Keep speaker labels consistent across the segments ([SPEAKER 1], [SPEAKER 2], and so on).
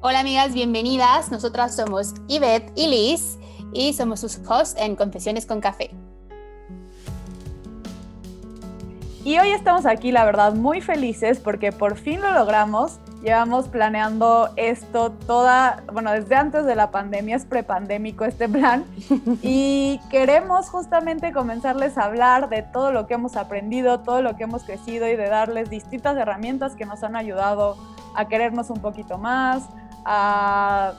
[SPEAKER 1] Hola amigas, bienvenidas. Nosotras somos Yvette y Liz y somos sus hosts en Confesiones con Café.
[SPEAKER 2] Y hoy estamos aquí, la verdad, muy felices porque por fin lo logramos. Llevamos planeando esto toda, bueno, desde antes de la pandemia, es prepandémico este plan. Y queremos justamente comenzarles a hablar de todo lo que hemos aprendido, todo lo que hemos crecido y de darles distintas herramientas que nos han ayudado a querernos un poquito más, a,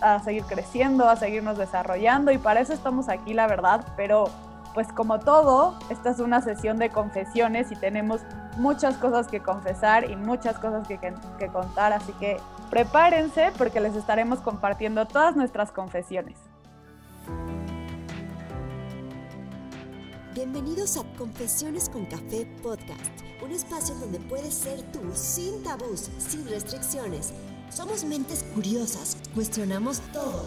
[SPEAKER 2] a, seguir creciendo, a seguirnos desarrollando y para eso estamos aquí, la verdad, pero pues como todo, esta es una sesión de confesiones y tenemos muchas cosas que confesar y muchas cosas que, que, que contar, así que prepárense porque les estaremos compartiendo todas nuestras confesiones.
[SPEAKER 3] Bienvenidos a Confesiones con Café Podcast, un espacio donde puedes ser tú sin tabús, sin restricciones. Somos mentes curiosas, cuestionamos todo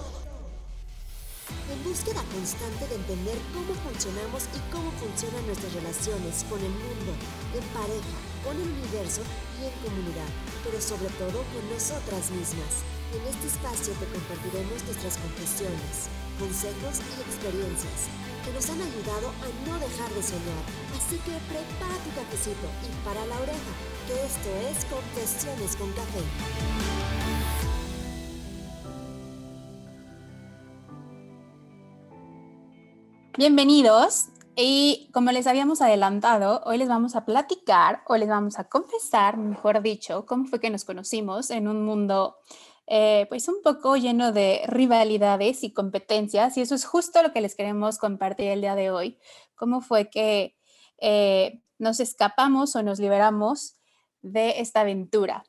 [SPEAKER 3] en búsqueda constante de entender cómo funcionamos y cómo funcionan nuestras relaciones con el mundo, en pareja, con el universo y en comunidad, pero sobre todo con nosotras mismas. En este espacio te compartiremos nuestras confesiones, consejos y experiencias que nos han ayudado a no dejar de soñar. Así que prepara tu cafecito y para la oreja, que esto es Confesiones con Café.
[SPEAKER 1] Bienvenidos. Y como les habíamos adelantado, hoy les vamos a platicar o les vamos a confesar, mejor dicho, cómo fue que nos conocimos en un mundo eh, pues un poco lleno de rivalidades y competencias. Y eso es justo lo que les queremos compartir el día de hoy. Cómo fue que eh, nos escapamos o nos liberamos de esta aventura.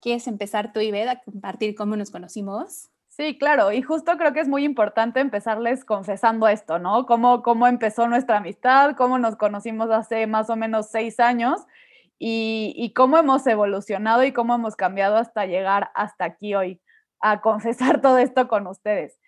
[SPEAKER 1] ¿Quieres empezar tú, Ived, a compartir cómo nos conocimos?
[SPEAKER 2] Sí, claro, y justo creo que es muy importante empezarles confesando esto, ¿no? Cómo, cómo empezó nuestra amistad, cómo nos conocimos hace más o menos seis años y, cómo hemos evolucionado y cómo hemos cambiado hasta llegar hasta aquí hoy a confesar todo esto con ustedes.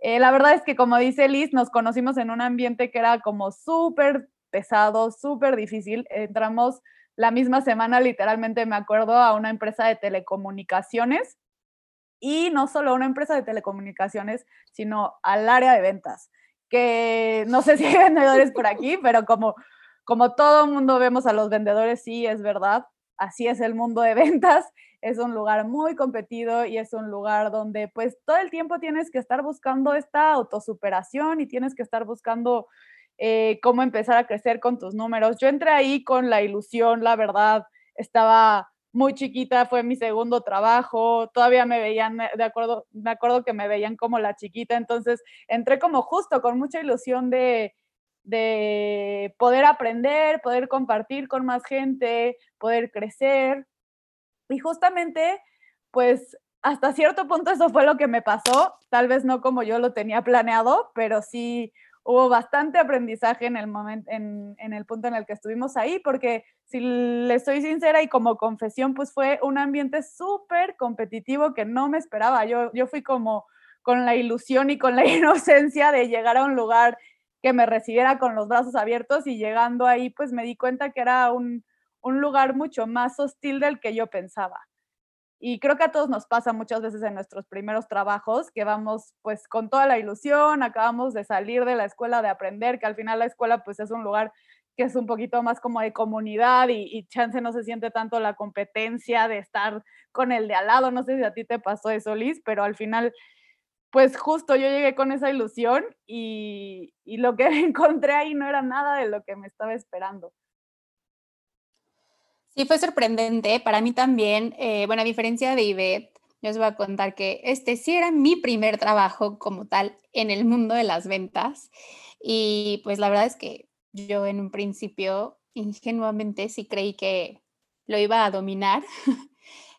[SPEAKER 2] Eh, la verdad es que, como dice Liz, nos conocimos en un ambiente que era como súper pesado, súper difícil. Entramos la misma semana, literalmente me acuerdo, a una empresa de telecomunicaciones y no solo a una empresa de telecomunicaciones, sino al área de ventas, que no sé si hay vendedores por aquí, pero como, como todo mundo vemos a los vendedores, sí, es verdad, así es el mundo de ventas, es un lugar muy competido y es un lugar donde pues todo el tiempo tienes que estar buscando esta autosuperación y tienes que estar buscando eh, cómo empezar a crecer con tus números. Yo entré ahí con la ilusión, la verdad, estaba muy chiquita, fue mi segundo trabajo, todavía me veían, eh, de acuerdo, me acuerdo que me veían como la chiquita, entonces entré como justo con mucha ilusión de, de poder aprender, poder compartir con más gente, poder crecer. Y justamente, pues hasta cierto punto eso fue lo que me pasó, tal vez no como yo lo tenía planeado, pero sí hubo bastante aprendizaje en el, momento, en, el punto en el que estuvimos ahí, porque si le soy sincera y como confesión, pues fue un ambiente súper competitivo que no me esperaba. Yo, yo fui como con la ilusión y con la inocencia de llegar a un lugar que me recibiera con los brazos abiertos y llegando ahí, pues me di cuenta que era un, un lugar mucho más hostil del que yo pensaba. Y creo que a todos nos pasa muchas veces en nuestros primeros trabajos que vamos pues con toda la ilusión, acabamos de salir de la escuela, de aprender, que al final la escuela pues es un lugar que es un poquito más como de comunidad y, y chance no se siente tanto la competencia de estar con el de al lado. No sé si a ti te pasó eso, Liz, pero al final pues justo yo llegué con esa ilusión y, lo que encontré ahí no era nada de lo que me estaba esperando.
[SPEAKER 1] Sí, fue sorprendente. Para mí también, eh, bueno, a diferencia de Ivette, yo os voy a contar que este sí era mi primer trabajo como tal en el mundo de las ventas. Y pues la verdad es que yo en un principio ingenuamente sí creí que lo iba a dominar.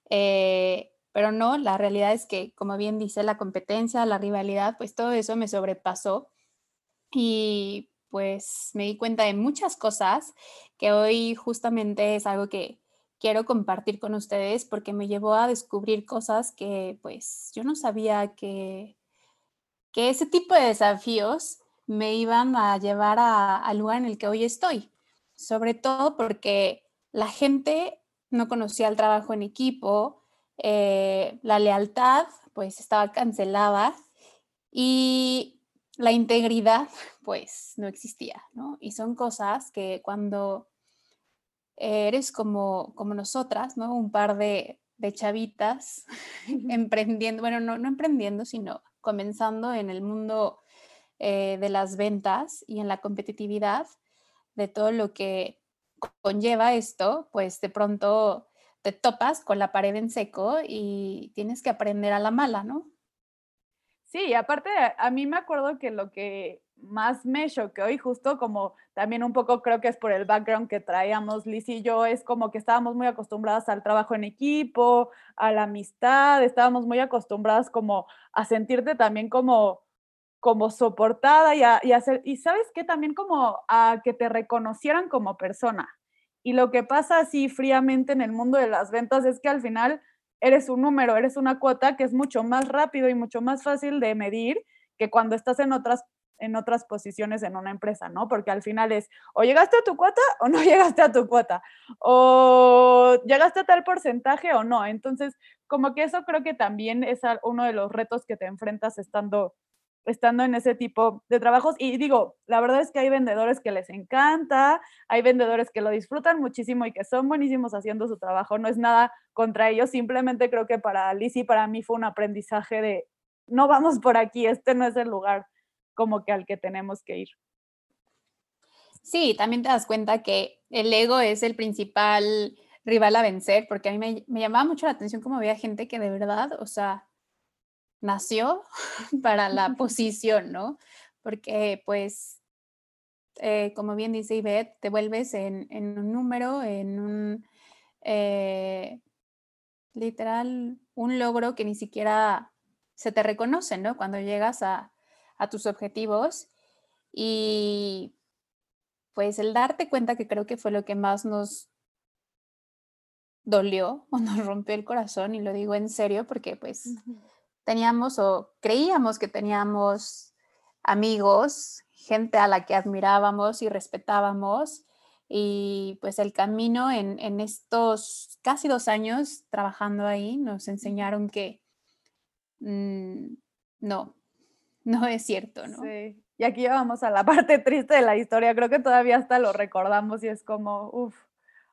[SPEAKER 1] eh, pero no, la realidad es que, como bien dice, la competencia, la rivalidad, pues todo eso me sobrepasó. Y pues me di cuenta de muchas cosas que hoy justamente es algo que quiero compartir con ustedes porque me llevó a descubrir cosas que pues yo no sabía que, que ese tipo de desafíos me iban a llevar al lugar en el que hoy estoy. Sobre todo porque la gente no conocía el trabajo en equipo, eh, la lealtad pues estaba cancelada y la integridad pues no existía, ¿no? Y son cosas que cuando eres como, como nosotras, ¿no? Un par de, de chavitas emprendiendo, bueno, no, no emprendiendo, sino comenzando en el mundo eh, de las ventas y en la competitividad de todo lo que conlleva esto, pues de pronto te topas con la pared en seco y tienes que aprender a la mala, ¿no?
[SPEAKER 2] Sí, aparte a mí me acuerdo que lo que más me choqueó y justo como también un poco creo que es por el background que traíamos Liz y yo, es como que estábamos muy acostumbradas al trabajo en equipo, a la amistad, estábamos muy acostumbradas como a sentirte también como como soportada y, a, y hacer, y sabes que también como a que te reconocieran como persona. Y lo que pasa así fríamente en el mundo de las ventas es que al final eres un número, eres una cuota que es mucho más rápido y mucho más fácil de medir que cuando estás en otras en otras posiciones en una empresa, ¿no? Porque al final es o llegaste a tu cuota o no llegaste a tu cuota, o llegaste a tal porcentaje o no. Entonces, como que eso creo que también es uno de los retos que te enfrentas estando estando en ese tipo de trabajos. Y digo, la verdad es que hay vendedores que les encanta, hay vendedores que lo disfrutan muchísimo y que son buenísimos haciendo su trabajo. No es nada contra ellos, simplemente creo que para Alice y para mí fue un aprendizaje de, no vamos por aquí, este no es el lugar como que al que tenemos que ir.
[SPEAKER 1] Sí, también te das cuenta que el ego es el principal rival a vencer, porque a mí me, me llamaba mucho la atención cómo había gente que de verdad, o sea, nació para la posición, ¿no? Porque pues, eh, como bien dice Ivette, te vuelves en, un número, en un, eh, literal, un logro que ni siquiera se te reconoce, ¿no? Cuando llegas a, a tus objetivos y pues el darte cuenta que creo que fue lo que más nos dolió o nos rompió el corazón y lo digo en serio porque pues teníamos o creíamos que teníamos amigos, gente a la que admirábamos y respetábamos. Y pues el camino en, estos casi dos años trabajando ahí nos enseñaron que mm, no, no es cierto, ¿no?
[SPEAKER 2] Sí. Y aquí vamos a la parte triste de la historia. Creo que todavía hasta lo recordamos y es como, uff,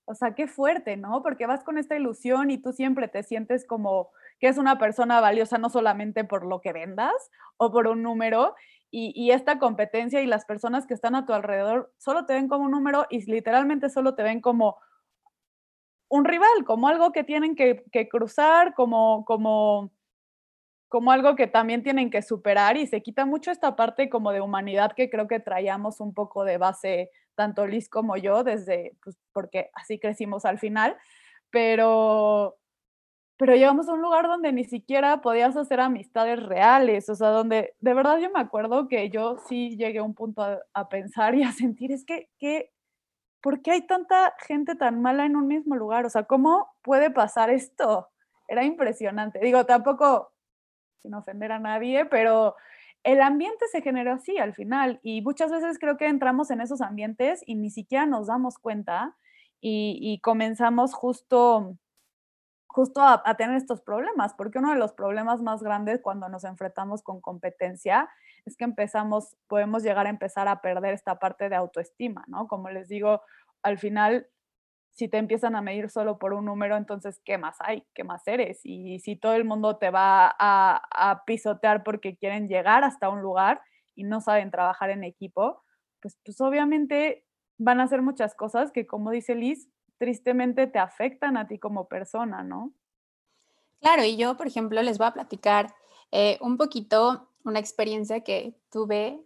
[SPEAKER 2] o sea, qué fuerte, ¿no? Porque vas con esta ilusión y tú siempre te sientes como que es una persona valiosa no solamente por lo que vendas o por un número, y, esta competencia y las personas que están a tu alrededor solo te ven como un número y literalmente solo te ven como un rival, como algo que tienen que, cruzar, como, como, como algo que también tienen que superar y se quita mucho esta parte como de humanidad que creo que traíamos un poco de base, tanto Liz como yo, desde, pues, porque así crecimos al final, pero pero llegamos a un lugar donde ni siquiera podías hacer amistades reales, o sea, donde de verdad yo me acuerdo que yo sí llegué a un punto a, pensar y a sentir, es que, que, ¿por qué hay tanta gente tan mala en un mismo lugar? O sea, ¿cómo puede pasar esto? Era impresionante. Digo, tampoco sin ofender a nadie, pero el ambiente se generó así al final y muchas veces creo que entramos en esos ambientes y ni siquiera nos damos cuenta y, y comenzamos justo justo a, tener estos problemas, porque uno de los problemas más grandes cuando nos enfrentamos con competencia es que empezamos, podemos llegar a empezar a perder esta parte de autoestima, ¿no? Como les digo, al final, si te empiezan a medir solo por un número, entonces, ¿qué más hay? ¿Qué más eres? Y si todo el mundo te va a, a pisotear porque quieren llegar hasta un lugar y no saben trabajar en equipo, pues, pues obviamente van a hacer muchas cosas que, como dice Liz, tristemente te afectan a ti como persona, ¿no?
[SPEAKER 1] Claro, y yo, por ejemplo, les voy a platicar eh, un poquito una experiencia que tuve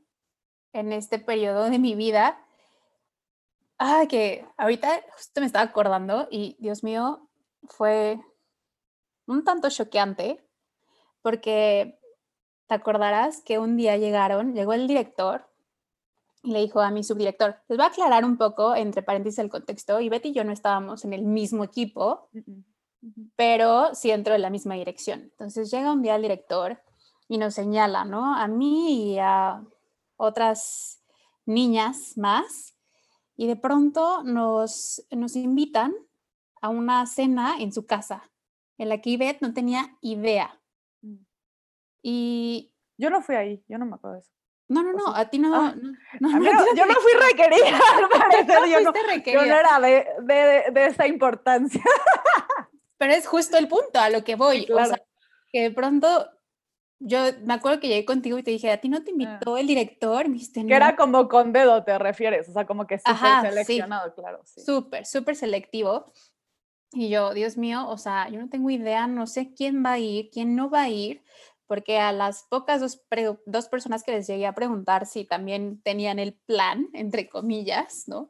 [SPEAKER 1] en este periodo de mi vida. Ah, que ahorita justo me estaba acordando y Dios mío, fue un tanto choqueante porque te acordarás que un día llegaron, llegó el director le dijo a mi subdirector, les voy a aclarar un poco, entre paréntesis, el contexto, y Betty y yo no estábamos en el mismo equipo, pero sí dentro de la misma dirección. Entonces llega un día el director y nos señala, ¿no? A mí y a otras niñas más, y de pronto nos, nos invitan a una cena en su casa, en la que Ivette no tenía idea.
[SPEAKER 2] Mm.
[SPEAKER 1] Y
[SPEAKER 2] Yo no fui ahí, yo no me acuerdo de eso.
[SPEAKER 1] No, no,
[SPEAKER 2] ¿O
[SPEAKER 1] no, a ti no.
[SPEAKER 2] Ah,
[SPEAKER 1] no, no, no,
[SPEAKER 2] yo
[SPEAKER 1] te-
[SPEAKER 2] no fui requerida, al parecer,
[SPEAKER 1] no
[SPEAKER 2] yo yo no era de, de, de esa importancia.
[SPEAKER 1] Pero es justo el punto a lo que voy. O sea,
[SPEAKER 2] claro.
[SPEAKER 1] que de pronto yo me acuerdo que llegué contigo y te dije, ¿a ti no te invitó el director? Me dijiste,
[SPEAKER 2] Que
[SPEAKER 1] no.
[SPEAKER 2] era como con dedo, te refieres, o sea, como que súper
[SPEAKER 1] Ajá, sí.
[SPEAKER 2] seleccionado, claro. Sí.
[SPEAKER 1] súper, súper selectivo. Y yo, Dios mío, o sea, yo no tengo idea, no sé quién va a ir, quién no va a ir, porque a las pocas dos, pre- dos personas que les llegué a preguntar si también tenían el plan, entre comillas, ¿no?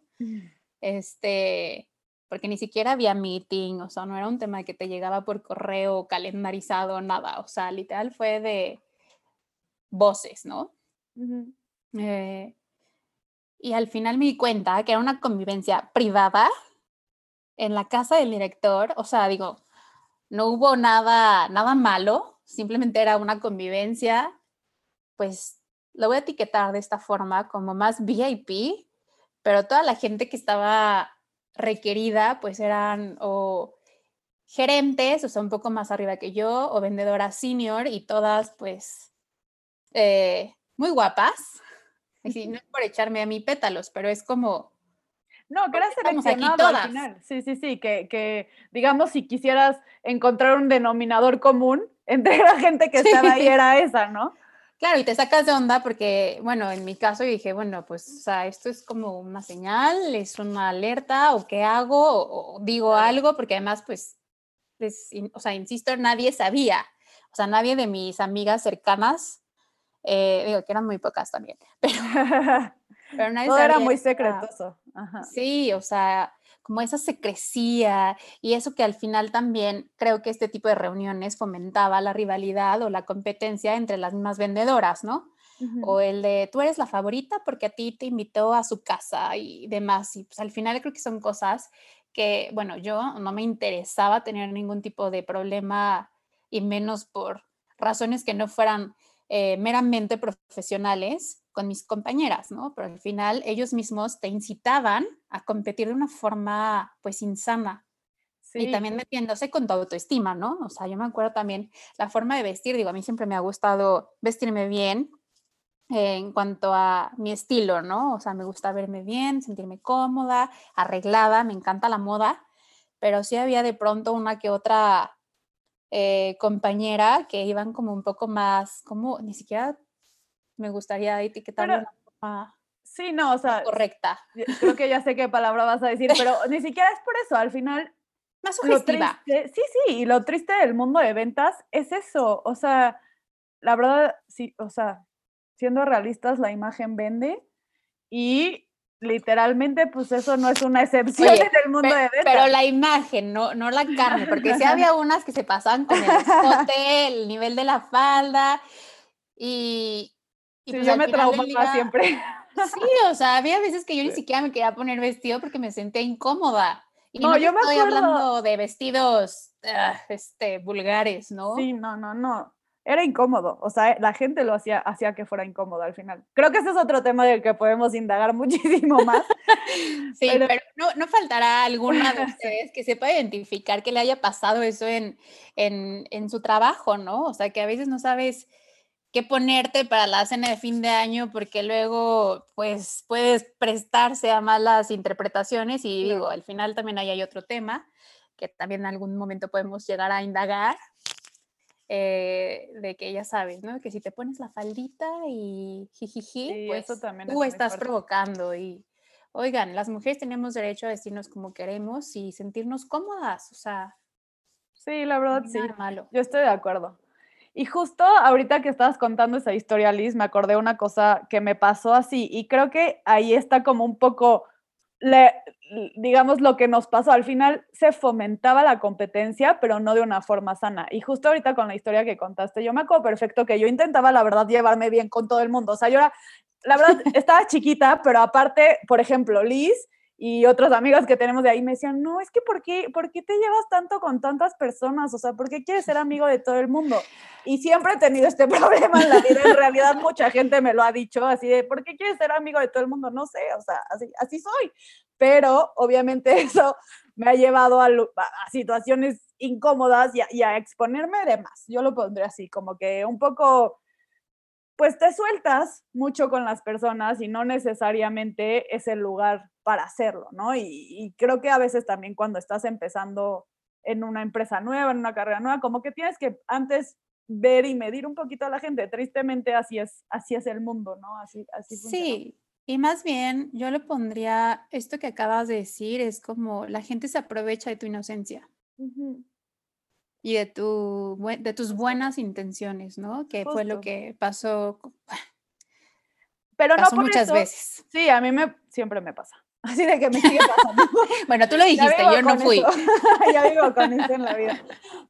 [SPEAKER 1] Este, porque ni siquiera había meeting, o sea, no era un tema que te llegaba por correo calendarizado, nada, o sea, literal fue de voces, ¿no? Eh, y al final me di cuenta que era una convivencia privada en la casa del director. O sea, digo, no hubo nada, nada malo, simplemente era una convivencia, pues lo voy a etiquetar de esta forma, como más VIP, pero toda la gente que estaba requerida, pues eran o gerentes, o sea, un poco más arriba que yo, o vendedoras senior, y todas, pues, eh, muy guapas. Así, no es por echarme a mí pétalos, pero es como,
[SPEAKER 2] No, que era
[SPEAKER 1] Porque estamos aquí
[SPEAKER 2] seleccionado al
[SPEAKER 1] todas.
[SPEAKER 2] final. Sí, sí, sí, que, que digamos si quisieras encontrar un denominador común entre la gente que estaba ahí era esa, ¿no?
[SPEAKER 1] claro, y te sacas de onda porque, bueno, en mi caso yo dije, bueno, pues, o sea, esto es como una señal, es una alerta, o qué hago, o, o digo algo, porque además, pues, o sea, insisto, nadie sabía, o sea, nadie de mis amigas cercanas, eh, digo que eran muy pocas también, pero, pero nadie
[SPEAKER 2] Todo era
[SPEAKER 1] sabía
[SPEAKER 2] muy
[SPEAKER 1] esa-
[SPEAKER 2] secretoso. Ajá.
[SPEAKER 1] Sí, o sea, como esa secrecía y eso que al final también creo que este tipo de reuniones fomentaba la rivalidad o la competencia entre las mismas vendedoras, ¿no? O el de tú eres la favorita porque a ti te invitó a su casa y demás. Y pues al final creo que son cosas que, bueno, yo no me interesaba tener ningún tipo de problema y menos por razones que no fueran eh, meramente profesionales con mis compañeras, ¿no? Pero al final ellos mismos te incitaban a competir de una forma pues insana y
[SPEAKER 2] Sí.
[SPEAKER 1] también metiéndose con tu autoestima, ¿no? O sea, yo me acuerdo también la forma de vestir, digo, a mí siempre me ha gustado vestirme bien eh, en cuanto a mi estilo, ¿no? O sea, me gusta verme bien, sentirme cómoda, arreglada, me encanta la moda, pero sí había de pronto una que otra eh, compañera que iban como un poco más, como ni siquiera me gustaría etiquetarlo de
[SPEAKER 2] Pero-
[SPEAKER 1] forma
[SPEAKER 2] Sí, no, o sea,
[SPEAKER 1] correcta,
[SPEAKER 2] creo que ya sé qué palabra vas a decir, pero ni siquiera es por eso. Al final,
[SPEAKER 1] más sugestiva.
[SPEAKER 2] triste, sí, sí, y lo triste del mundo de ventas es eso. O sea, la verdad, sí, o sea, siendo realistas, la imagen vende y literalmente, pues eso no es una excepción
[SPEAKER 1] Oye,
[SPEAKER 2] en el mundo
[SPEAKER 1] Pe-
[SPEAKER 2] de ventas.
[SPEAKER 1] Pero la imagen, no, no la carne, porque sí había unas que se pasaban con el escote, el nivel de la falda y... y
[SPEAKER 2] Sí,
[SPEAKER 1] pues
[SPEAKER 2] yo me traumaba
[SPEAKER 1] día-
[SPEAKER 2] siempre.
[SPEAKER 1] Sí, o sea, había veces que yo ni siquiera me quería poner vestido porque me sentía incómoda. Y
[SPEAKER 2] No,
[SPEAKER 1] no,
[SPEAKER 2] yo me
[SPEAKER 1] estoy
[SPEAKER 2] acuerdo-
[SPEAKER 1] hablando de vestidos ah, este, vulgares, ¿no?
[SPEAKER 2] Sí, no, no, no. Era incómodo. O sea, la gente lo hacía, hacía que fuera incómodo al final. Creo que ese es otro tema del que podemos indagar muchísimo más.
[SPEAKER 1] Sí,
[SPEAKER 2] Pero-
[SPEAKER 1] pero, no, no faltará alguna de ustedes que sepa identificar que le haya pasado eso en, en, en su trabajo, ¿no? O sea, que a veces no sabes qué ponerte para la cena de fin de año porque luego, pues, puedes prestarse a malas interpretaciones y digo, al final también ahí hay otro tema que también en algún momento podemos llegar a indagar. eh, de que ya sabes, ¿no? Que si te pones la faldita y jijiji,
[SPEAKER 2] Sí,
[SPEAKER 1] pues
[SPEAKER 2] eso también es
[SPEAKER 1] tú
[SPEAKER 2] muy
[SPEAKER 1] estás provocando y Oigan, las mujeres tenemos derecho a vestirnos como queremos y sentirnos cómodas, o sea,
[SPEAKER 2] Sí, la verdad sí.
[SPEAKER 1] malo.
[SPEAKER 2] Yo estoy de acuerdo. Y justo ahorita que estabas contando esa historia, Liz, me acordé una cosa que me pasó así y creo que ahí está como un poco, le- digamos, lo que nos pasó. Al final se fomentaba la competencia, pero no de una forma sana. Y justo ahorita con la historia que contaste, yo me acuerdo perfecto que yo intentaba, la verdad, llevarme bien con todo el mundo. O sea, yo era, la verdad, estaba chiquita, pero aparte, por ejemplo, Liz y otros amigos que tenemos de ahí me decían, no, es que ¿por qué, ¿por qué te llevas tanto con tantas personas? O sea, ¿por qué quieres ser amigo de todo el mundo? Y siempre he tenido este problema en la vida. En realidad, mucha gente me lo ha dicho así de, ¿por qué quieres ser amigo de todo el mundo? No sé, o sea, así, así soy. Pero obviamente eso me ha llevado a, a- a situaciones incómodas y a, exponerme de más. Yo lo pondré así, como que un poco, pues te sueltas mucho con las personas y no necesariamente es el lugar para hacerlo, ¿no? Y, y creo que a veces también cuando estás empezando en una empresa nueva, en una carrera nueva, como que tienes que antes ver y medir un poquito a la gente. Tristemente así es, así es el mundo, ¿no? Así, así
[SPEAKER 1] Sí, y más bien yo le pondría, esto que acabas de decir es como la gente se aprovecha de tu inocencia. Y de, tu, de tus buenas intenciones, ¿no? Que fue lo que pasó.
[SPEAKER 2] Pero
[SPEAKER 1] pasó no muchas veces.
[SPEAKER 2] Sí, a mí me, siempre me pasa. Así de que me sigue pasando.
[SPEAKER 1] bueno, tú lo dijiste, yo no fui.
[SPEAKER 2] ya vivo con eso en la vida.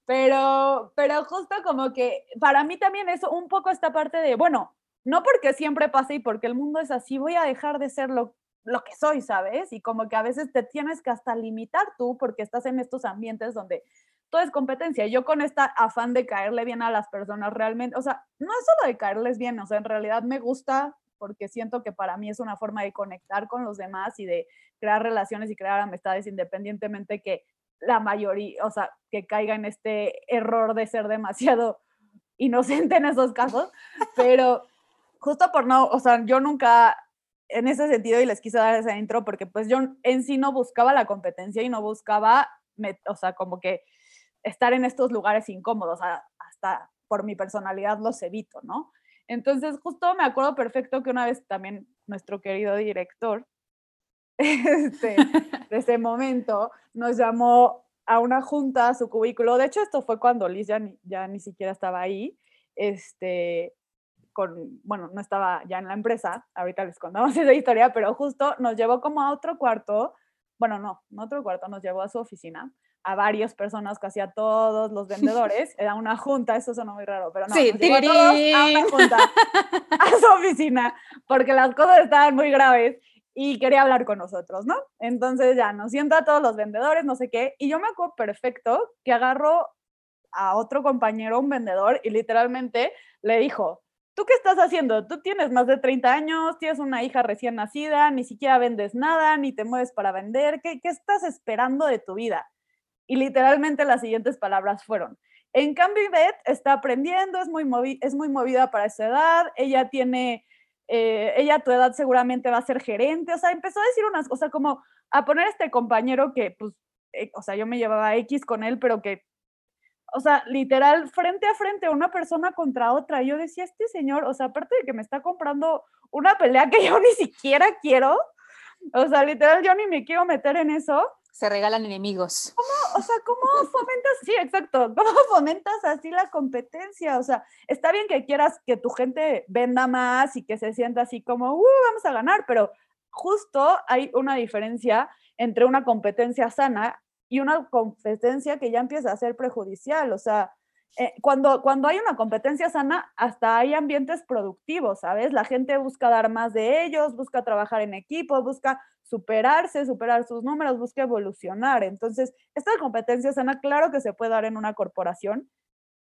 [SPEAKER 2] Pero, pero justo como que para mí también es un poco esta parte de, bueno, no porque siempre pase y porque el mundo es así, voy a dejar de ser lo, lo que soy, ¿sabes? Y como que a veces te tienes que hasta limitar tú porque estás en estos ambientes donde todo es competencia. Yo con esta afán de caerle bien a las personas realmente, o sea, no es solo de caerles bien, o sea, en realidad me gusta porque siento que para mí es una forma de conectar con los demás y de crear relaciones y crear amistades independientemente que la mayoría, o sea, que caiga en este error de ser demasiado inocente en esos casos, pero justo por no, o sea, yo nunca en ese sentido y les quise dar ese intro porque pues yo en sí no buscaba la competencia y no buscaba, o sea, como que estar en estos lugares incómodos, hasta por mi personalidad los evito, ¿no? Entonces, justo me acuerdo perfecto que una vez también nuestro querido director, este, de ese momento, nos llamó a una junta a su cubículo. De hecho, esto fue cuando Liz ya ni, ya ni siquiera estaba ahí. Este, con, bueno, no estaba ya en la empresa, ahorita les contamos esa historia, pero justo nos llevó como a otro cuarto, bueno, no, no otro cuarto, nos llevó a su oficina a varias personas, casi a todos los vendedores. Era una junta, eso suena muy raro, pero no. Sí, a, a una junta, a su oficina, porque las cosas estaban muy graves y quería hablar con nosotros, ¿no? Entonces ya nos sienta a todos los vendedores, no sé qué, y yo me acuerdo perfecto que agarró a otro compañero, un vendedor, y literalmente le dijo, ¿tú qué estás haciendo? Tú tienes más de 30 años, tienes una hija recién nacida, ni siquiera vendes nada, ni te mueves para vender, ¿qué, qué estás esperando de tu vida? Y literalmente las siguientes palabras fueron, en cambio Beth está aprendiendo, es muy, es muy movida para esa edad, ella tiene, eh, ella a tu edad seguramente va a ser gerente, o sea, empezó a decir unas cosas como a poner este compañero que, pues, eh, o sea, yo me llevaba X con él, pero que, o sea, literal, frente a frente, una persona contra otra. Yo decía, este señor, o sea, aparte de que me está comprando una pelea que yo ni siquiera quiero, o sea, literal, yo ni me quiero meter en eso
[SPEAKER 1] se regalan enemigos.
[SPEAKER 2] ¿Cómo, o sea, cómo fomentas, sí, exacto, cómo fomentas así la competencia? O sea, está bien que quieras que tu gente venda más y que se sienta así como, uh, vamos a ganar, pero justo hay una diferencia entre una competencia sana y una competencia que ya empieza a ser prejudicial. O sea, eh, cuando, cuando hay una competencia sana, hasta hay ambientes productivos, ¿sabes? La gente busca dar más de ellos, busca trabajar en equipo, busca superarse, superar sus números, busca evolucionar. Entonces, esta competencia sana, claro que se puede dar en una corporación,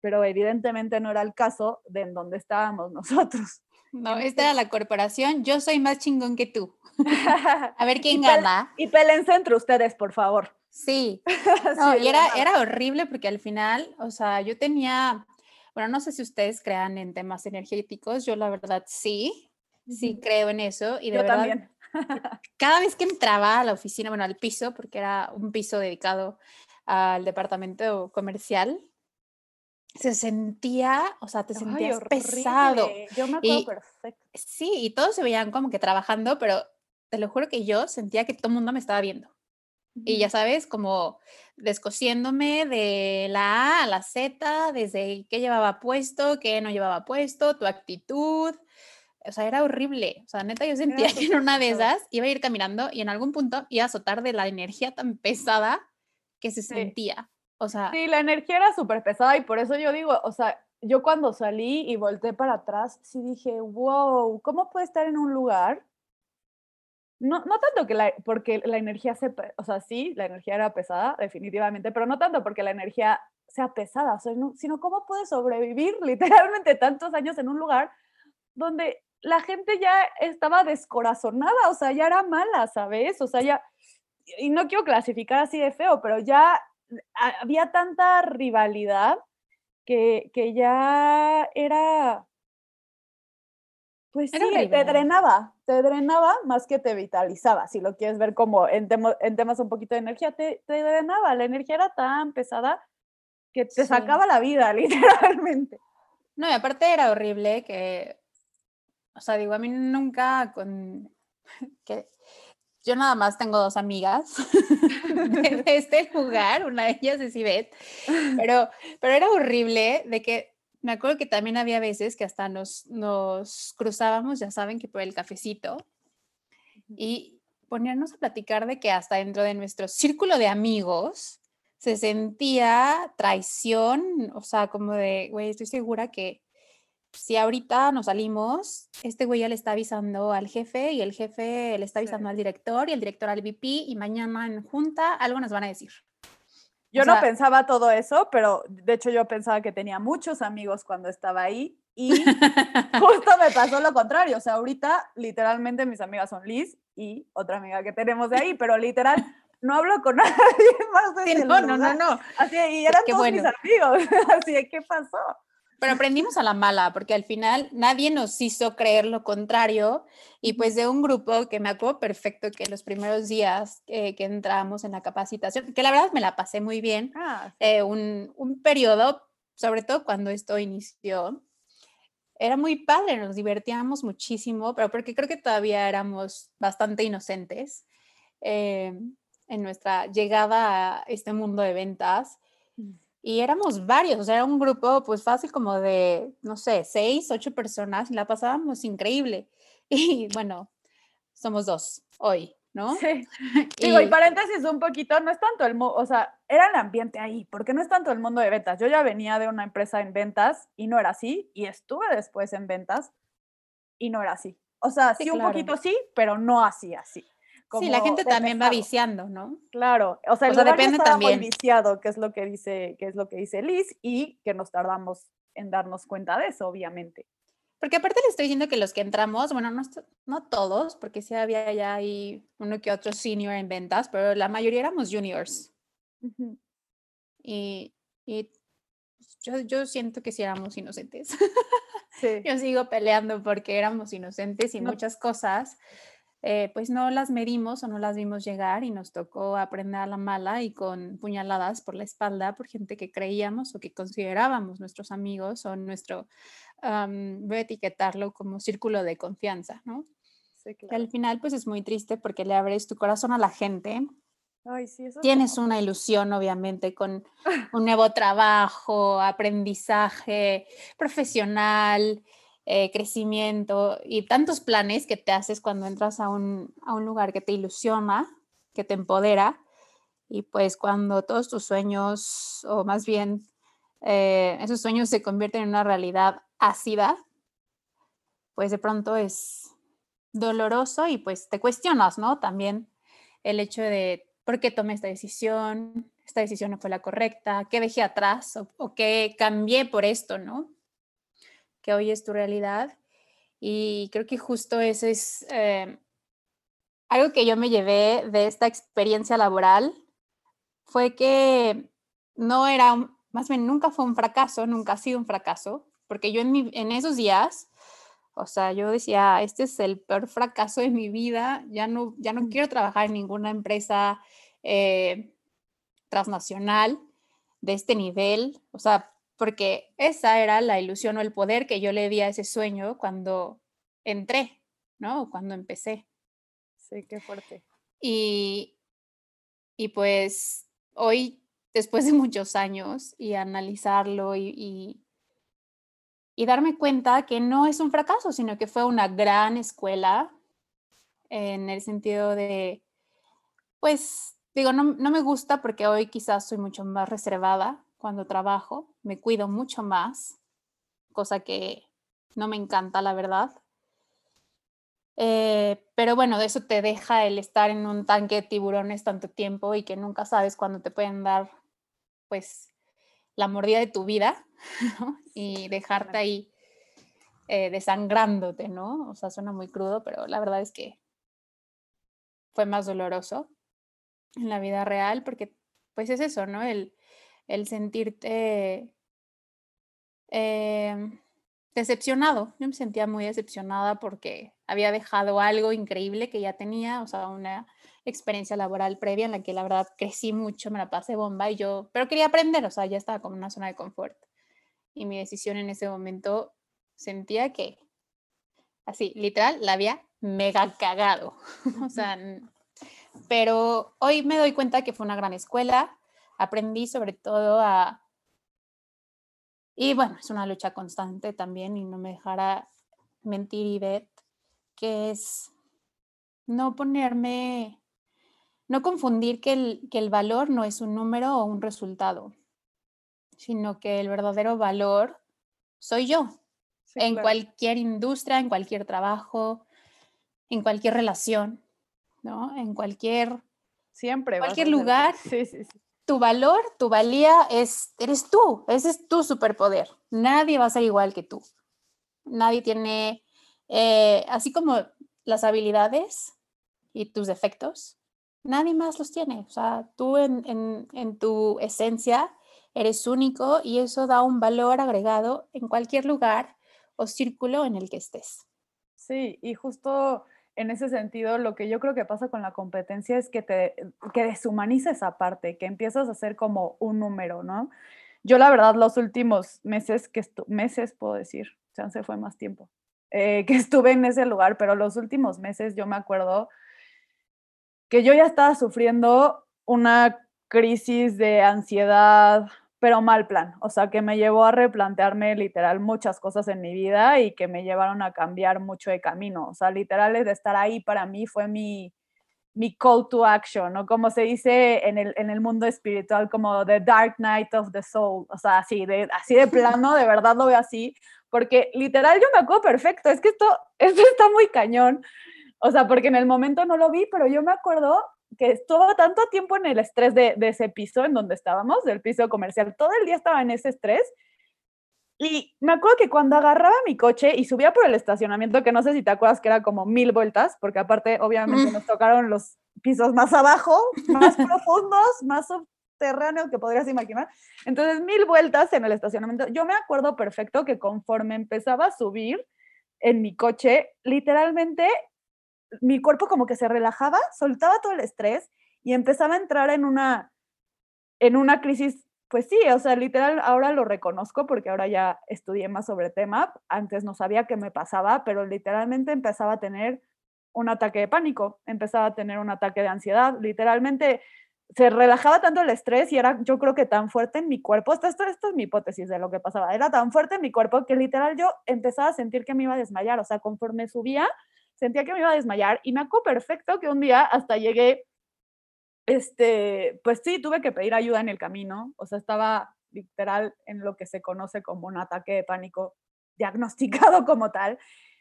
[SPEAKER 2] pero evidentemente no era el caso de en donde estábamos nosotros.
[SPEAKER 1] No, esta era la corporación, yo soy más chingón que tú. A ver quién
[SPEAKER 2] gana. y pelense entre ustedes, por favor.
[SPEAKER 1] Sí, no, y era, era horrible porque al final, o sea, yo tenía, bueno, no sé si ustedes crean en temas energéticos, yo la verdad sí, sí creo en eso y de yo verdad, también. cada vez que entraba a la oficina, bueno, al piso, porque era un piso dedicado al departamento comercial, se sentía, o sea, te sentías pesado.
[SPEAKER 2] Yo me acuerdo perfecto.
[SPEAKER 1] Sí, y todos se veían como que trabajando, pero te lo juro que yo sentía que todo el mundo me estaba viendo. Y ya sabes, como descosiéndome de la A a la Z, desde qué llevaba puesto, qué no llevaba puesto, tu actitud. O sea, era horrible. O sea, neta, yo sentía que en una de esas iba a ir caminando y en algún punto iba a azotar de la energía tan pesada que se sentía. O sea.
[SPEAKER 2] Sí, la energía era súper pesada y por eso yo digo, o sea, yo cuando salí y volteé para atrás, sí dije, wow, ¿cómo puede estar en un lugar no, no tanto que la, porque la energía se, o sea, sí, la energía era pesada, definitivamente, pero no tanto porque la energía sea pesada, sino cómo puede sobrevivir literalmente tantos años en un lugar donde la gente ya estaba descorazonada, o sea, ya era mala, ¿sabes? O sea, ya, y no quiero clasificar así de feo, pero ya había tanta rivalidad que, que ya era, pues sí, te drenaba, te drenaba más que te vitalizaba, si lo quieres ver como en, en temas un poquito de energía, te, te, drenaba, la energía era tan pesada que te sacaba la vida, literalmente.
[SPEAKER 1] No, y aparte era horrible que, o sea, digo, a mí nunca con, que yo nada más tengo dos amigas de, este lugar, una de ellas es Ivette, pero, pero era horrible de que me acuerdo que también había veces que hasta nos, nos cruzábamos, ya saben que por el cafecito, y ponernos a platicar de que hasta dentro de nuestro círculo de amigos se sentía traición, o sea, como de, güey, estoy segura que si ahorita nos salimos, este güey ya le está avisando al jefe y el jefe le está avisando al director y el director al VP y mañana en junta algo nos van a decir.
[SPEAKER 2] Yo no pensaba todo eso, pero de hecho yo pensaba que tenía muchos amigos cuando estaba ahí y justo me pasó lo contrario. O sea, ahorita literalmente mis amigas son Liz y otra amiga que tenemos de ahí, pero literal no hablo con nadie más.
[SPEAKER 1] De no, no, no, no.
[SPEAKER 2] Así, y eran todos mis amigos. Así, ¿qué pasó?
[SPEAKER 1] Pero aprendimos a la mala, porque al final nadie nos hizo creer lo contrario. Y pues de un grupo que me acuerdo perfecto que los primeros días que entramos en la capacitación, que la verdad me la pasé muy bien, ah, eh, un, un periodo, sobre todo cuando esto inició, era muy padre, nos divertíamos muchísimo, pero porque creo que todavía éramos bastante inocentes eh, en nuestra llegada a este mundo de ventas. Y éramos varios, o sea, era un grupo pues fácil como de, no sé, seis, ocho personas y la pasábamos increíble. Y bueno, somos dos hoy, ¿no?
[SPEAKER 2] Sí. Digo, y paréntesis un poquito, no es tanto el, o sea, era el ambiente ahí, porque no es tanto el mundo de ventas. Yo ya venía de una empresa en ventas y no era así, y estuve después en ventas y no era así. O sea, sí, un poquito sí, pero no así, así
[SPEAKER 1] sí, la gente también va viciando, ¿no?
[SPEAKER 2] Claro, o sea, el depende también. viciado, que es lo que dice, que es lo que dice Liz, y que nos tardamos en darnos cuenta de eso, obviamente.
[SPEAKER 1] Porque aparte le estoy diciendo que los que entramos, bueno, no, no todos, porque sí había ya ahí uno que otro senior en ventas, pero la mayoría éramos juniors. Y, y yo, yo, siento que sí éramos inocentes. Sí. yo sigo peleando porque éramos inocentes y muchas cosas eh, pues no las medimos o no las vimos llegar y nos tocó aprender a la mala y con puñaladas por la espalda por gente que creíamos o que considerábamos nuestros amigos o nuestro, voy a etiquetarlo como círculo de confianza, ¿no? Sí, claro. al final pues es muy triste porque le abres tu corazón a la gente.
[SPEAKER 2] Ay, sí, eso
[SPEAKER 1] Tienes una ilusión, obviamente, con un nuevo trabajo, aprendizaje profesional, eh, crecimiento y tantos planes que te haces cuando entras a un, a un lugar que te ilusiona, que te empodera. Y pues cuando todos tus sueños, o más bien eh, esos sueños se convierten en una realidad ácida, pues de pronto es doloroso y pues te cuestionas, ¿no? También el hecho de por qué tomé esta decisión, esta decisión no fue la correcta, qué dejé atrás o, o qué cambié por esto, ¿no? Que hoy es tu realidad. Y creo que justo eso es eh, algo que yo me llevé de esta experiencia laboral, fue que no era, más bien nunca fue un fracaso, nunca ha sido un fracaso, porque yo en, en esos días, o sea, yo decía, este es el peor fracaso de mi vida, ya no, ya no quiero trabajar en ninguna empresa eh, transnacional de este nivel, o sea, porque esa era la ilusión o el poder que yo le di a ese sueño cuando entré, ¿no? Cuando empecé.
[SPEAKER 2] Sí, qué fuerte.
[SPEAKER 1] Y, y pues hoy, después de muchos años y analizarlo y, y, darme cuenta que no es un fracaso, sino que fue una gran escuela en el sentido de, pues, digo, no, no me gusta porque hoy quizás soy mucho más reservada cuando trabajo, me cuido mucho más, cosa que no me encanta, la verdad. Eh, pero bueno, de eso te deja el estar en un tanque de tiburones tanto tiempo y que nunca sabes cuándo te pueden dar, pues, la mordida de tu vida y dejarte ahí eh, desangrándote, ¿no? O sea, suena muy crudo, pero la verdad es que fue más doloroso en la vida real porque pues es eso, ¿no? El, el sentirte em, decepcionado. Yo me sentía muy decepcionada porque había dejado algo increíble que ya tenía, o sea, una experiencia laboral previa en la que la verdad crecí mucho, me la pasé bomba y yo, pero quería aprender, o sea, ya estaba como en una zona de confort. Y mi decisión en ese momento sentía que, así, literal, la había mega cagado. o sea, pero hoy me doy cuenta que fue una gran escuela, aprendí sobre todo a... Y bueno, es una lucha constante también y no me dejará mentir y ver que es no ponerme, no confundir que el, que el valor no es un número o un resultado, sino que el verdadero valor soy yo. en cualquier industria, en cualquier trabajo, en cualquier relación, ¿no? En cualquier...
[SPEAKER 2] Siempre.
[SPEAKER 1] Cualquier lugar.
[SPEAKER 2] Sí, sí, sí.
[SPEAKER 1] Tu valor, tu valía es, eres tú, ese es tu superpoder. Nadie va a ser igual que tú. Nadie tiene, eh, así como las habilidades y tus defectos, nadie más los tiene. O sea, tú en, en, en tu esencia eres único y eso da un valor agregado en cualquier lugar o círculo en el que estés.
[SPEAKER 2] Sí, y justo en ese sentido, lo que yo creo que pasa con la competencia es que te que deshumaniza esa parte, que empiezas a ser como un número, ¿no? Yo la verdad los últimos meses que meses puedo decir, se fue más tiempo, eh, que estuve en ese lugar, pero los últimos meses yo me acuerdo que yo ya estaba sufriendo una crisis de ansiedad, pero mal plan, o sea, que me llevó a replantearme literal muchas cosas en mi vida y que me llevaron a cambiar mucho de camino, o sea, literal de estar ahí para mí fue mi, mi call to action, ¿no? Como se dice en el, en el mundo espiritual, como the dark night of the soul, o sea, así de, así de plano, de verdad lo veo así, porque literal yo me acuerdo perfecto, es que esto, esto está muy cañón, o sea, porque en el momento no lo vi, pero yo me acuerdo que estuvo tanto tiempo en el estrés de, ese piso en donde estábamos, del piso comercial, todo el día estaba en ese estrés. Y me acuerdo que cuando agarraba mi coche y subía por el estacionamiento, que no sé si te acuerdas que era como mil vueltas, porque aparte obviamente mm. nos tocaron los pisos más abajo, más profundos, más subterráneos que podrías imaginar. Entonces, mil vueltas en el estacionamiento. Yo me acuerdo perfecto que conforme empezaba a subir en mi coche, literalmente mi cuerpo como que se relajaba, soltaba todo el estrés y empezaba a entrar en una, en una crisis, pues sí, o sea, literal, ahora lo reconozco porque ahora ya estudié más sobre tema, antes no sabía qué me pasaba, pero literalmente empezaba a tener un ataque de pánico, empezaba a tener un ataque de ansiedad, literalmente se relajaba tanto el estrés y era yo creo que tan fuerte en mi cuerpo, esto es mi hipótesis de lo que pasaba, era tan fuerte en mi cuerpo que literal yo empezaba a sentir que me iba a desmayar, o sea, conforme subía, sentía que me iba a desmayar y me acuerdo perfecto que un día hasta llegué, este, pues sí, tuve que pedir ayuda en el camino, o sea, estaba literal en lo que se conoce como un ataque de pánico diagnosticado como tal,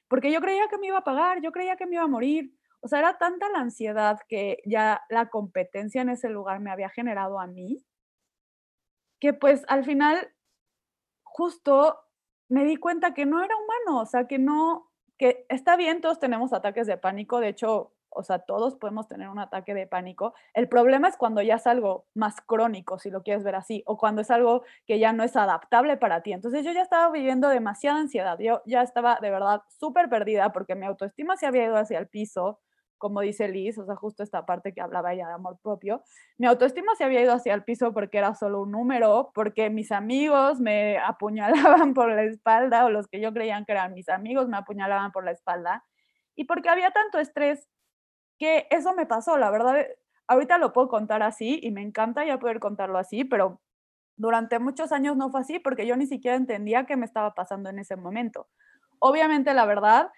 [SPEAKER 2] porque yo creía que me iba a pagar, yo creía que me iba a morir. O sea, era tanta la ansiedad que ya la competencia en ese lugar me había generado a mí, que pues al final justo me di cuenta que no era humano, o sea, que no, que está bien, todos tenemos ataques de pánico, de hecho, o sea, todos podemos tener un ataque de pánico. El problema es cuando ya es algo más crónico, si lo quieres ver así, o cuando es algo que ya no es adaptable para ti. Entonces yo ya estaba viviendo demasiada ansiedad, yo ya estaba de verdad súper perdida porque mi autoestima se había ido hacia el piso, como dice Liz, o sea, justo esta parte que hablaba ella de amor propio, mi autoestima se había ido hacia el piso porque era solo un número, porque mis amigos me apuñalaban por la espalda, o los que yo creían que eran mis amigos me apuñalaban por la espalda, y porque había tanto estrés que eso me pasó, la verdad, ahorita lo puedo contar así y me encanta ya poder contarlo así, pero durante muchos años no fue así porque yo ni siquiera entendía qué me estaba pasando en ese momento. Obviamente, la verdad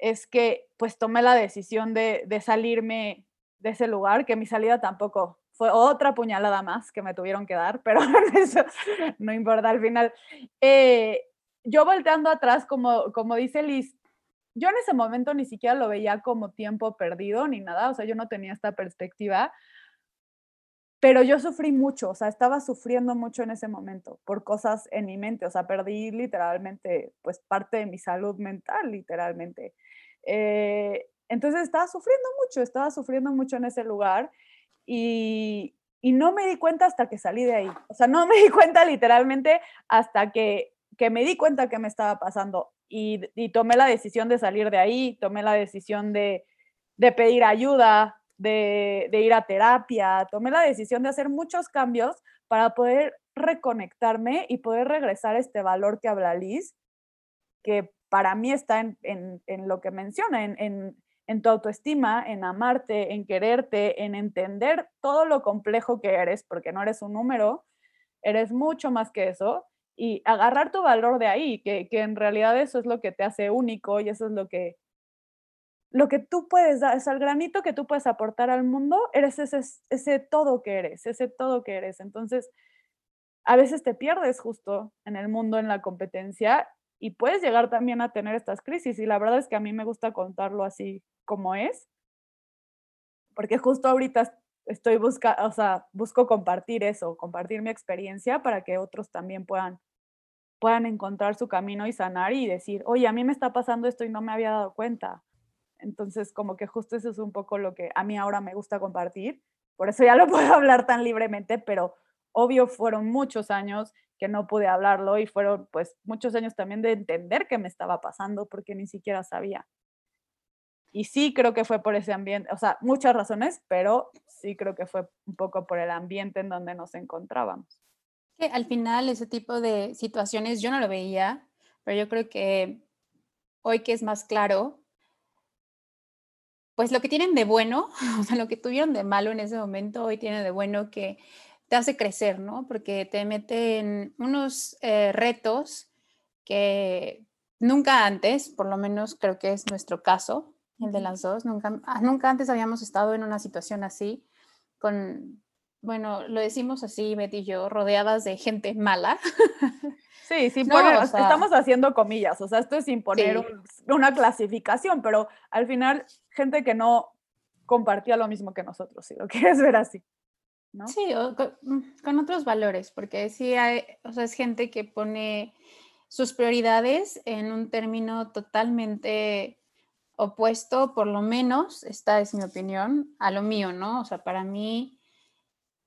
[SPEAKER 2] es que pues tomé la decisión de, salirme de ese lugar, que mi salida tampoco fue otra puñalada más que me tuvieron que dar, pero eso no importa al final. Eh, yo volteando atrás, como, como dice Liz, yo en ese momento ni siquiera lo veía como tiempo perdido ni nada, o sea, yo no tenía esta perspectiva, pero yo sufrí mucho, o sea, estaba sufriendo mucho en ese momento por cosas en mi mente, o sea, perdí literalmente, pues, parte de mi salud mental, literalmente. Eh, entonces estaba sufriendo mucho, estaba sufriendo mucho en ese lugar y, no me di cuenta hasta que salí de ahí. O sea, no me di cuenta literalmente hasta que, me di cuenta que me estaba pasando. Y, tomé la decisión de salir de ahí, tomé la decisión de, pedir ayuda, de, de, ir a terapia, tomé la decisión de hacer muchos cambios para poder reconectarme y poder regresar a este valor que habla Liz, que para mí está en, lo que menciona, en, en tu autoestima, en amarte, en quererte, en entender todo lo complejo que eres, porque no eres un número, eres mucho más que eso, y agarrar tu valor de ahí, que, que en realidad eso es lo que te hace único y eso es lo que, lo que tú puedes dar, es el granito que tú puedes aportar al mundo, eres ese, ese todo que eres, ese todo que eres. Entonces, a veces te pierdes justo en el mundo, en la competencia, y puedes llegar también a tener estas crisis. Y la verdad es que a mí me gusta contarlo así como es, porque justo ahorita estoy buscando, o sea, busco compartir eso, compartir mi experiencia para que otros también puedan, puedan encontrar su camino y sanar y decir, oye, a mí me está pasando esto y no me había dado cuenta. Entonces, como que justo eso es un poco lo que a mí ahora me gusta compartir. Por eso ya lo puedo hablar tan libremente, pero obvio fueron muchos años que no pude hablarlo y fueron pues muchos años también de entender qué me estaba pasando porque ni siquiera sabía. Y sí creo que fue por ese ambiente, o sea, muchas razones, pero sí creo que fue un poco por el ambiente en donde nos encontrábamos.
[SPEAKER 1] Que al final ese tipo de situaciones yo no lo veía, pero yo creo que hoy que es más claro, pues lo que tienen de bueno, o sea, lo que tuvieron de malo en ese momento, hoy tiene de bueno que te hace crecer, ¿no? Porque te mete en unos eh, retos que nunca antes, por lo menos creo que es nuestro caso, el de las dos. Nunca, ah, nunca antes habíamos estado en una situación así, con, bueno, lo decimos así, Betty y yo, rodeadas de gente mala.
[SPEAKER 2] Sí, sí, estamos haciendo comillas, o sea, esto es sin poner una clasificación, pero al final, gente que no compartía lo mismo que nosotros, si lo quieres ver así.
[SPEAKER 1] Sí, mm, con, otros valores, porque sí hay, o sea, es gente que pone sus prioridades en un término totalmente opuesto, por lo menos, esta es mi opinión, a lo mío, ¿no? O sea, para mí,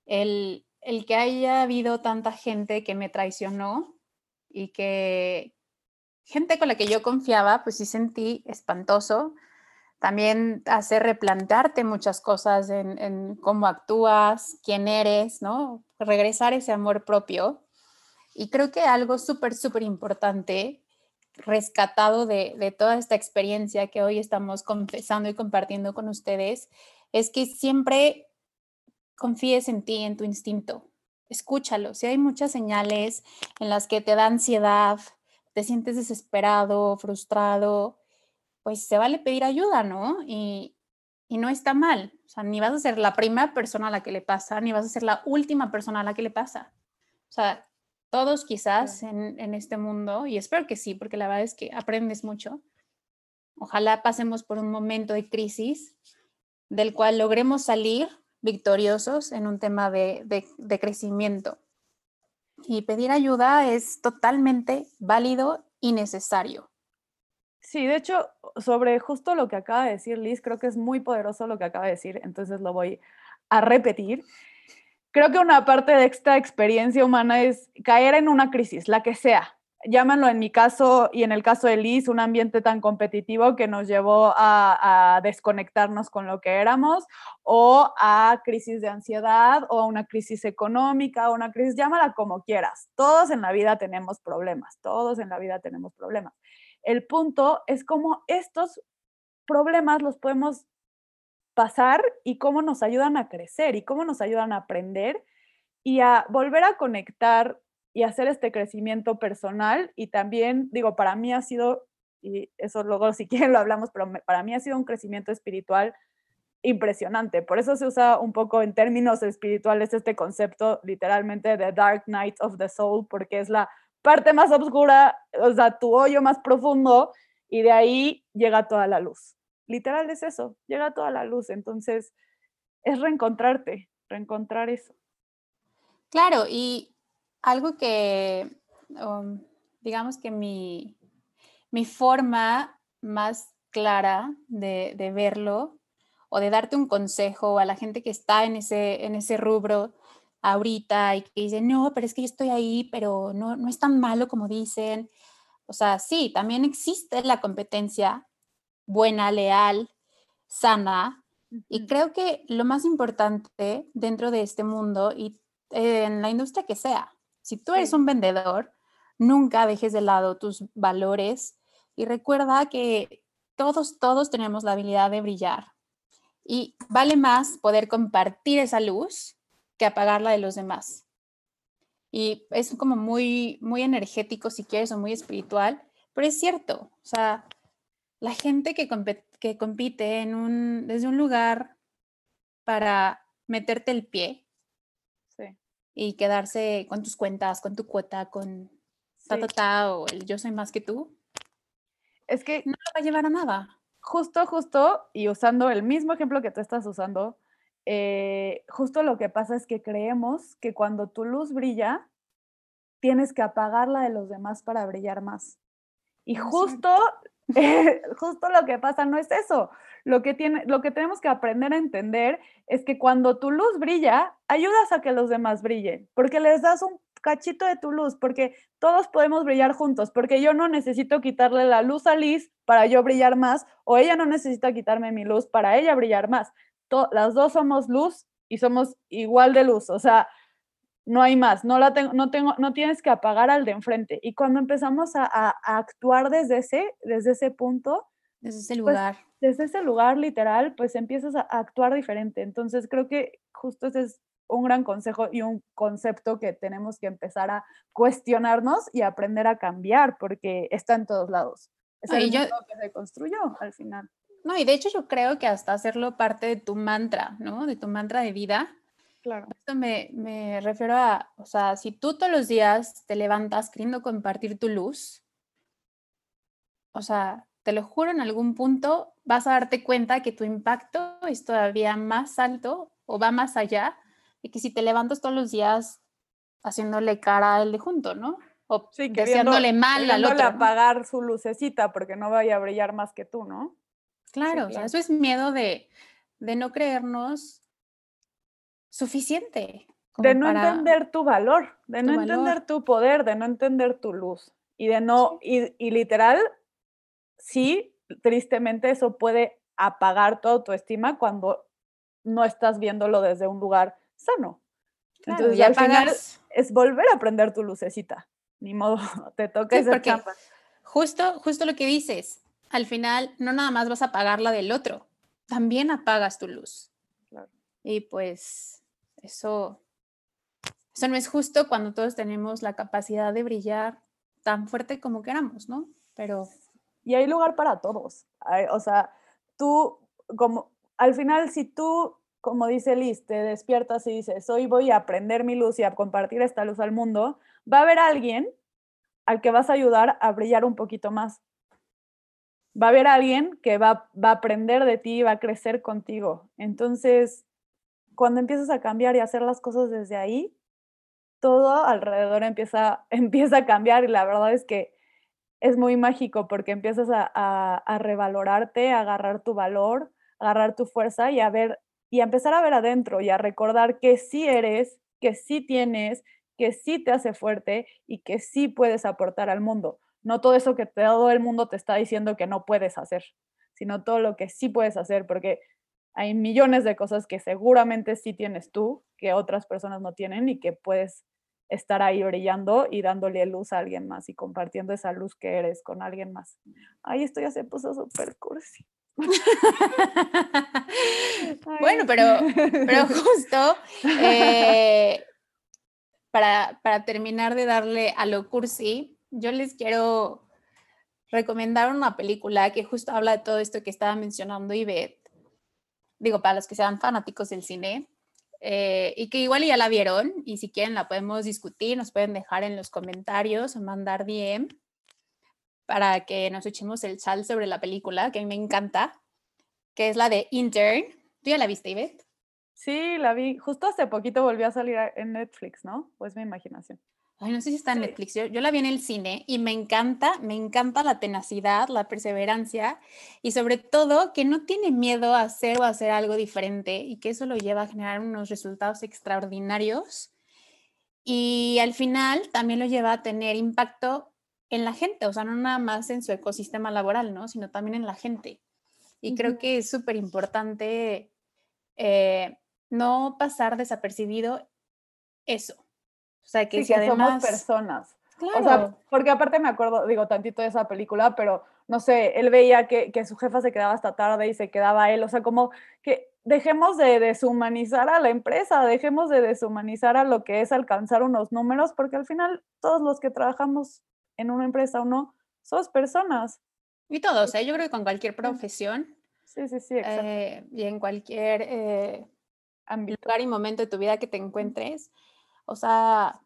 [SPEAKER 1] el, el que haya habido tanta gente que me traicionó y que gente con la que yo confiaba, pues sí sentí espantoso. También hace replantearte muchas cosas en, cómo actúas, quién eres, ¿no? Regresar ese amor propio. Y creo que algo súper, súper importante rescatado de, toda esta experiencia que hoy estamos confesando y compartiendo con ustedes es que siempre confíes en ti, en tu instinto. Escúchalo. Si hay muchas señales en las que te da ansiedad, te sientes desesperado, frustrado, pues se vale pedir ayuda, ¿no? Y, y no está mal. O sea, ni vas a ser la primera persona a la que le pasa, ni vas a ser la última persona a la que le pasa. O sea, todos quizás en, este mundo, y espero que sí, porque la verdad es que aprendes mucho. Ojalá pasemos por un momento de crisis del cual logremos salir victoriosos en un tema de, de crecimiento. Y pedir ayuda es totalmente válido y necesario.
[SPEAKER 2] Sí, de hecho, sobre justo lo que acaba de decir Liz, creo que es muy poderoso lo que acaba de decir, entonces lo voy a repetir creo que una parte de esta experiencia humana es caer en una crisis, la que sea. Llámanlo en mi caso y en el caso de Liz, un ambiente tan competitivo que nos llevó a, desconectarnos con lo que éramos, o a crisis de ansiedad, o a una crisis económica, o una crisis, llámala como quieras. Todos en la vida tenemos problemas, todos en la vida tenemos problemas. El punto es cómo estos problemas los podemos pasar y cómo nos ayudan a crecer y cómo nos ayudan a aprender y a volver a conectar y hacer este crecimiento personal. Y también, digo, para mí ha sido, y eso luego si quieren lo hablamos, pero para mí ha sido un crecimiento espiritual impresionante. Por eso se usa un poco en términos espirituales este concepto literalmente de Dark Night of the Soul, porque es la parte más oscura, o sea, tu hoyo más profundo, y de ahí llega toda la luz literal es eso, llega toda la luz, entonces es reencontrarte, reencontrar eso.
[SPEAKER 1] Claro, y algo que, um, digamos que mi, mi, forma más clara de, verlo o de darte un consejo a la gente que está en ese, en ese rubro ahorita y que dicen, no, pero es que yo estoy ahí, pero no, no es tan malo como dicen. O sea, sí, también existe la competencia buena, leal, sana. Y creo que lo más importante dentro de este mundo y en la industria que sea, si tú eres un vendedor, nunca dejes de lado tus valores y recuerda que todos, todos tenemos la habilidad de brillar. Y vale más poder compartir esa luz que apagarla de los demás. Y es como muy, muy energético, si quieres, o muy espiritual, pero es cierto. O sea, la gente que, que compite en un, desde un lugar para meterte el pie y quedarse con tus cuentas, con tu cuota, con ta, ta, ta, o el yo soy más que tú,
[SPEAKER 2] es que
[SPEAKER 1] no va a llevar a nada.
[SPEAKER 2] Justo, justo, y usando el mismo ejemplo que tú estás usando, eh, justo lo que pasa es que creemos que cuando tu luz brilla, tienes que apagarla de los demás para brillar más. Y justo, justo lo que pasa no es eso. Lo que, tiene, lo que tenemos que aprender a entender es que cuando tu luz brilla, ayudas a que los demás brillen, porque les das un cachito de tu luz, porque todos podemos brillar juntos, porque yo no necesito quitarle la luz a Liz para yo brillar más, o ella no necesita quitarme mi luz para ella brillar más. Las dos somos luz y somos igual de luz, o sea, no hay más, no, la tengo, no, tengo, no tienes que apagar al de enfrente. Y cuando empezamos a, a, actuar desde ese, desde ese punto,
[SPEAKER 1] desde ese pues, lugar.
[SPEAKER 2] desde ese lugar literal, pues empiezas a, actuar diferente. Entonces creo que justo ese es un gran consejo y un concepto que tenemos que empezar a cuestionarnos y aprender a cambiar porque está en todos lados. Es el que se construyó al final.
[SPEAKER 1] No, y de hecho yo creo que hasta hacerlo parte de tu mantra, ¿no? De tu mantra de vida.
[SPEAKER 2] Claro.
[SPEAKER 1] Esto me, me refiero a, o sea, si tú todos los días te levantas queriendo compartir tu luz, o sea, te lo juro, en algún punto vas a darte cuenta que tu impacto es todavía más alto o va más allá y que si te levantas todos los días haciéndole cara al de junto, ¿no? O
[SPEAKER 2] sí, mal al otro. apagar su lucecita porque no vaya a brillar más que tú, ¿no?
[SPEAKER 1] Claro, eso es miedo de, no creernos suficiente.
[SPEAKER 2] De no entender tu valor, de no entender tu poder, de no entender tu luz. Y de no, y, y literal, sí, tristemente eso puede apagar toda tu estima cuando no estás viéndolo desde un lugar sano. Entonces, al final es volver a prender tu lucecita. Ni modo, te toca esa
[SPEAKER 1] Justo, justo lo que dices, al final no nada más vas a apagar la del otro, también apagas tu luz. Y pues eso, eso no es justo cuando todos tenemos la capacidad de brillar tan fuerte como queramos, ¿no? Pero...
[SPEAKER 2] Y hay lugar para todos. o sea, tú, como, al final, si tú como dice Liz, te despiertas y dices, hoy voy a prender mi luz y a compartir esta luz al mundo, va a haber alguien al que vas a ayudar a brillar un poquito más. Va a haber alguien que va, va a aprender de ti, va a crecer contigo. Entonces, cuando empiezas a cambiar y a hacer las cosas desde ahí, todo alrededor empieza, empieza a cambiar y la verdad es que es muy mágico porque empiezas a, a, a revalorarte, a agarrar tu valor, agarrar tu fuerza y a ver y a empezar a ver adentro y a recordar que sí eres, que sí tienes, que sí te hace fuerte y que sí puedes aportar al mundo. No todo eso que todo el mundo te está diciendo que no puedes hacer, sino todo lo que sí puedes hacer, porque hay millones de cosas que seguramente sí tienes tú, que otras personas no tienen y que puedes estar ahí brillando y dándole luz a alguien más y compartiendo esa luz que eres con alguien más. Ay, esto ya se puso súper cursi.
[SPEAKER 1] bueno, pero, pero justo eh, para, para, terminar de darle a lo cursi, yo les quiero recomendar una película que justo habla de todo esto que estaba mencionando Ivette. Digo, para los que sean fanáticos del cine, eh, y que igual ya la vieron y si quieren la podemos discutir, nos pueden dejar en los comentarios o mandar DM para que nos echemos el sal sobre la película, que a mí me encanta, que es la de Intern. ¿Tú ya la viste, Ivette?
[SPEAKER 2] Sí, la vi. Justo hace poquito volvió a salir en Netflix, ¿no? Pues mi imaginación.
[SPEAKER 1] Ay, no sé si está en Netflix. Yo, yo, la vi en el cine y me encanta, me encanta la tenacidad, la perseverancia y sobre todo que no tiene miedo a hacer o a hacer algo diferente y que eso lo lleva a generar unos resultados extraordinarios Y al final también lo lleva a tener impacto en la gente, o sea, no nada más en su ecosistema laboral, ¿no? Sino también en la gente. Y creo que es súper importante eh, no pasar desapercibido eso. O sea, que si además...
[SPEAKER 2] somos personas. Claro. O sea, porque aparte me acuerdo, digo, tantito de esa película, pero no sé, él veía que, que su jefa se quedaba hasta tarde y se quedaba él, o sea, como que dejemos de deshumanizar a la empresa, dejemos de deshumanizar a lo que es alcanzar unos números, porque al final todos los que trabajamos en una empresa o no, somos personas.
[SPEAKER 1] Y todos, ¿eh? yo creo que con cualquier profesión.
[SPEAKER 2] Sí, sí, sí, exacto.
[SPEAKER 1] Eh, y en cualquier eh, lugar y momento de tu vida que te encuentres, o sea,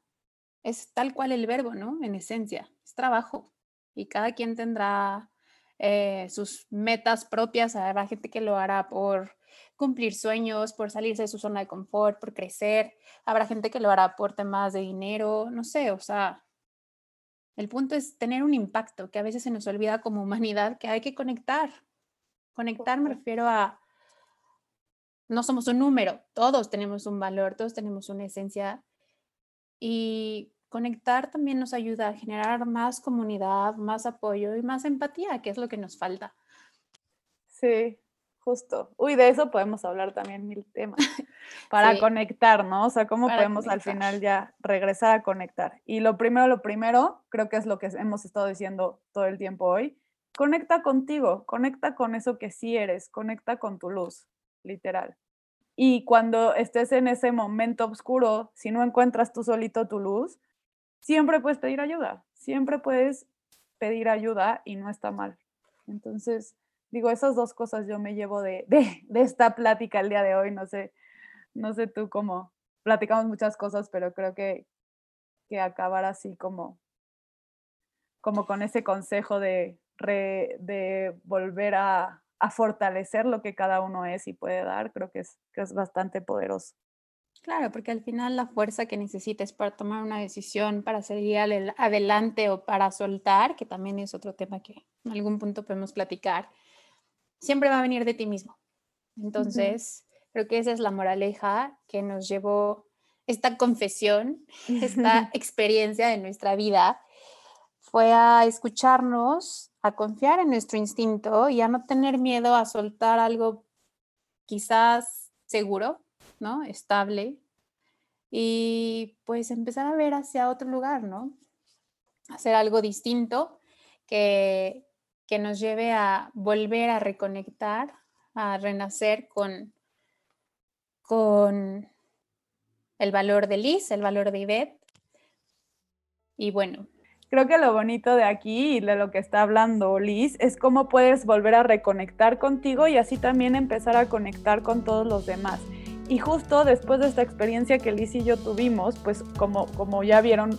[SPEAKER 1] es tal cual el verbo, ¿no? En esencia, es trabajo. Y cada quien tendrá eh, sus metas propias. Habrá gente que lo hará por cumplir sueños, por salirse de su zona de confort, por crecer. Habrá gente que lo hará por temas de dinero, no sé, o sea, el punto es tener un impacto que a veces se nos olvida como humanidad, que hay que conectar. Conectar me refiero a, no somos un número, todos tenemos un valor, todos tenemos una esencia y conectar también nos ayuda a generar más comunidad, más apoyo y más empatía, que es lo que nos falta.
[SPEAKER 2] Sí, justo. Uy, de eso podemos hablar también mil temas. Para conectar, ¿no? O sea, cómo podemos al final ya regresar a conectar. Y lo primero, lo primero, creo que es lo que hemos estado diciendo todo el tiempo hoy, conecta contigo, conecta con eso que sí eres, conecta con tu luz, literal. Y cuando estés en ese momento oscuro, si no encuentras tú solito tu luz, siempre puedes pedir ayuda, siempre puedes pedir ayuda y no está mal. Entonces, digo, esas dos cosas yo me llevo de, de, esta plática el día de hoy, no sé, no sé tú cómo, platicamos muchas cosas, pero creo que, que acabar así como, como con ese consejo de, de volver a, a fortalecer lo que cada uno es y puede dar, creo que es, que es bastante poderoso.
[SPEAKER 1] Claro, porque al final la fuerza que necesites para tomar una decisión, para seguir adelante o para soltar, que también es otro tema que en algún punto podemos platicar, siempre va a venir de ti mismo. Entonces, creo que esa es la moraleja que nos llevó esta confesión, esta experiencia de nuestra vida, fue a escucharnos a confiar en nuestro instinto y a no tener miedo a soltar algo quizás seguro, ¿no? Estable. Y pues empezar a ver hacia otro lugar, ¿no? Hacer algo distinto que, que nos lleve a volver a reconectar, a renacer con, con el valor de Liz, el valor de Ivette. Y bueno,
[SPEAKER 2] creo que lo bonito de aquí y de lo que está hablando Liz es cómo puedes volver a reconectar contigo y así también empezar a conectar con todos los demás. Y justo después de esta experiencia que Liz y yo tuvimos, pues como, como ya vieron,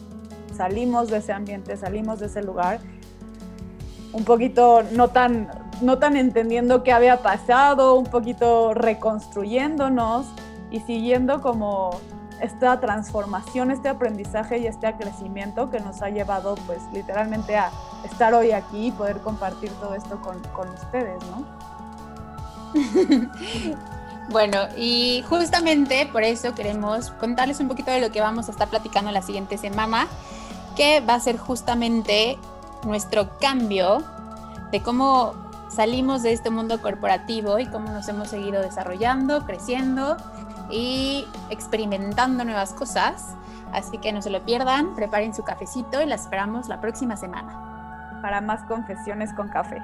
[SPEAKER 2] salimos de ese ambiente, salimos de ese lugar, un poquito no tan, no tan entendiendo qué había pasado, un poquito reconstruyéndonos y siguiendo como esta transformación, este aprendizaje y este crecimiento que nos ha llevado pues literalmente a estar hoy aquí y poder compartir todo esto con, con ustedes, ¿no?
[SPEAKER 1] bueno, y justamente por eso queremos contarles un poquito de lo que vamos a estar platicando la siguiente semana, que va a ser justamente nuestro cambio de cómo salimos de este mundo corporativo y cómo nos hemos seguido desarrollando, creciendo y experimentando nuevas cosas. Así que no se lo pierdan, preparen su cafecito y la esperamos la próxima semana.
[SPEAKER 2] Para más confesiones con café.